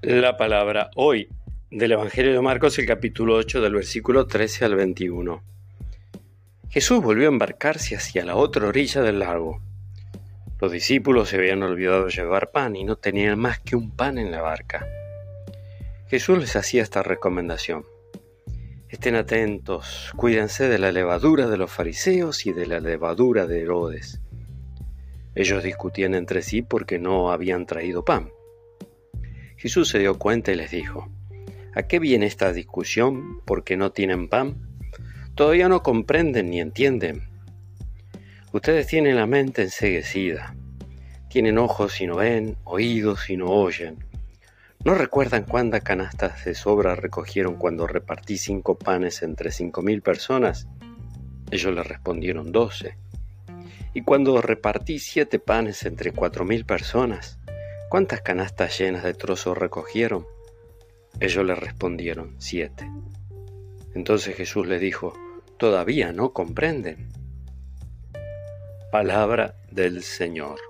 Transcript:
La palabra hoy del Evangelio de Marcos, el capítulo 8, del versículo 13 al 21. Jesús volvió a embarcarse hacia la otra orilla del lago. Los discípulos se habían olvidado llevar pan y no tenían más que un pan en la barca. Jesús les hacía esta recomendación. Estén atentos, cuídense de la levadura de los fariseos y de la levadura de Herodes. Ellos discutían entre sí porque no habían traído pan. Jesús se dio cuenta y les dijo, ¿A qué viene esta discusión porque no tienen pan? Todavía no comprenden ni entienden. Ustedes tienen la mente enseguecida, tienen ojos y no ven, oídos y no oyen. ¿No recuerdan cuántas canastas de sobra recogieron cuando repartí cinco panes entre cinco mil personas? Ellos le respondieron doce. ¿Y cuando repartí siete panes entre cuatro mil personas? ¿Cuántas canastas llenas de trozos recogieron? Ellos le respondieron siete. Entonces Jesús le dijo, ¿todavía no comprenden? Palabra del Señor.